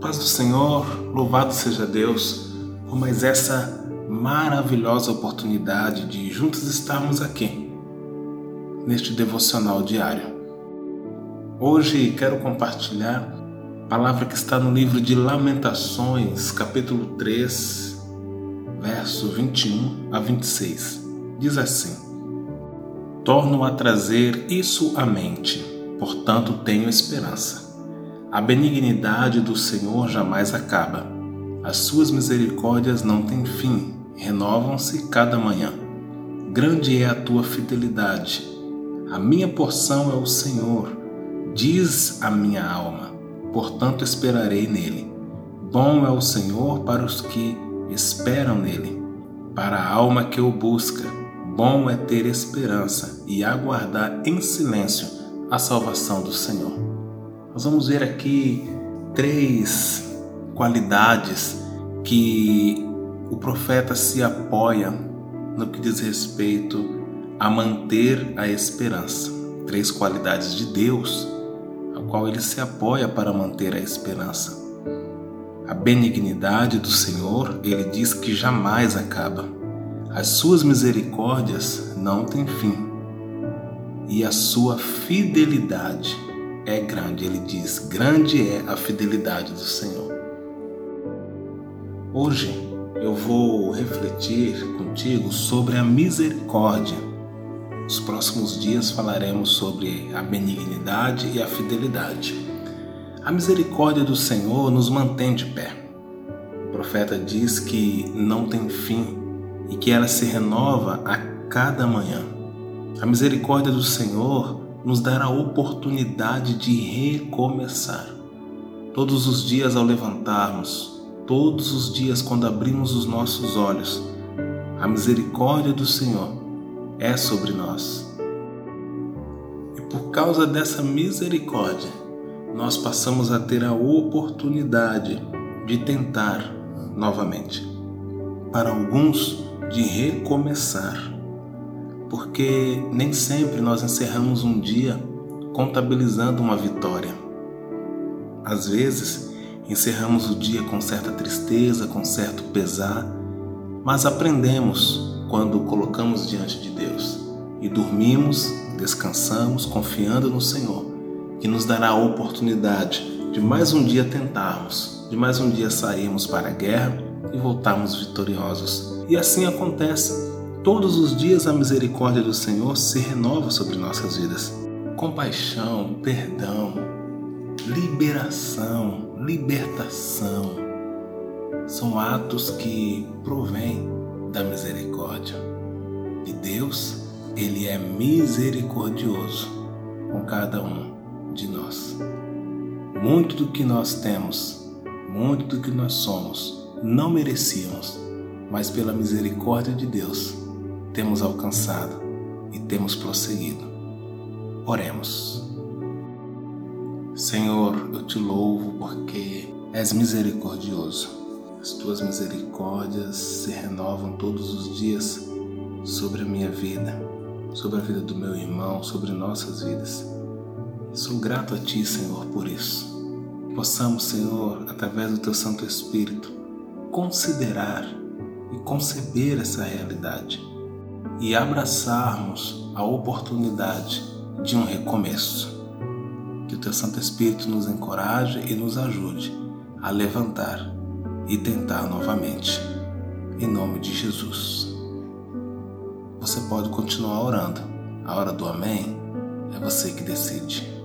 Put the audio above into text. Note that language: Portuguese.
Paz do Senhor, louvado seja Deus por mais essa maravilhosa oportunidade de juntos estarmos aqui, neste devocional diário. Hoje quero compartilhar a palavra que está no livro de Lamentações, capítulo 3, verso 21 a 26. Diz assim: Torno a trazer isso à mente, portanto tenho esperança. A benignidade do Senhor jamais acaba. As suas misericórdias não têm fim, renovam-se cada manhã. Grande é a tua fidelidade. A minha porção é o Senhor, diz a minha alma, portanto esperarei nele. Bom é o Senhor para os que esperam nele, para a alma que o busca. Bom é ter esperança e aguardar em silêncio a salvação do Senhor. Nós vamos ver aqui três qualidades que o profeta se apoia no que diz respeito a manter a esperança. Três qualidades de Deus, a qual ele se apoia para manter a esperança. A benignidade do Senhor, ele diz que jamais acaba. As suas misericórdias não têm fim. E a sua fidelidade é grande. Ele diz: Grande é a fidelidade do Senhor. Hoje eu vou refletir contigo sobre a misericórdia. Nos próximos dias falaremos sobre a benignidade e a fidelidade. A misericórdia do Senhor nos mantém de pé. O profeta diz que não tem fim e que ela se renova a cada manhã. A misericórdia do Senhor nos dar a oportunidade de recomeçar. Todos os dias ao levantarmos, todos os dias quando abrimos os nossos olhos, a misericórdia do Senhor é sobre nós. E por causa dessa misericórdia, nós passamos a ter a oportunidade de tentar novamente. Para alguns, de recomeçar porque nem sempre nós encerramos um dia contabilizando uma vitória. Às vezes, encerramos o dia com certa tristeza, com certo pesar, mas aprendemos quando colocamos diante de Deus e dormimos, descansamos, confiando no Senhor, que nos dará a oportunidade de mais um dia tentarmos, de mais um dia sairmos para a guerra e voltarmos vitoriosos. E assim acontece Todos os dias a misericórdia do Senhor se renova sobre nossas vidas. Compaixão, perdão, liberação, libertação são atos que provêm da misericórdia. E Deus, ele é misericordioso com cada um de nós. Muito do que nós temos, muito do que nós somos, não merecíamos, mas pela misericórdia de Deus temos alcançado e temos prosseguido. Oremos. Senhor, eu te louvo porque és misericordioso. As tuas misericórdias se renovam todos os dias sobre a minha vida, sobre a vida do meu irmão, sobre nossas vidas. Sou grato a Ti, Senhor, por isso. Possamos, Senhor, através do Teu Santo Espírito, considerar e conceber essa realidade e abraçarmos a oportunidade de um recomeço. Que o Teu Santo Espírito nos encoraje e nos ajude a levantar e tentar novamente. Em nome de Jesus. Você pode continuar orando. A hora do Amém é você que decide.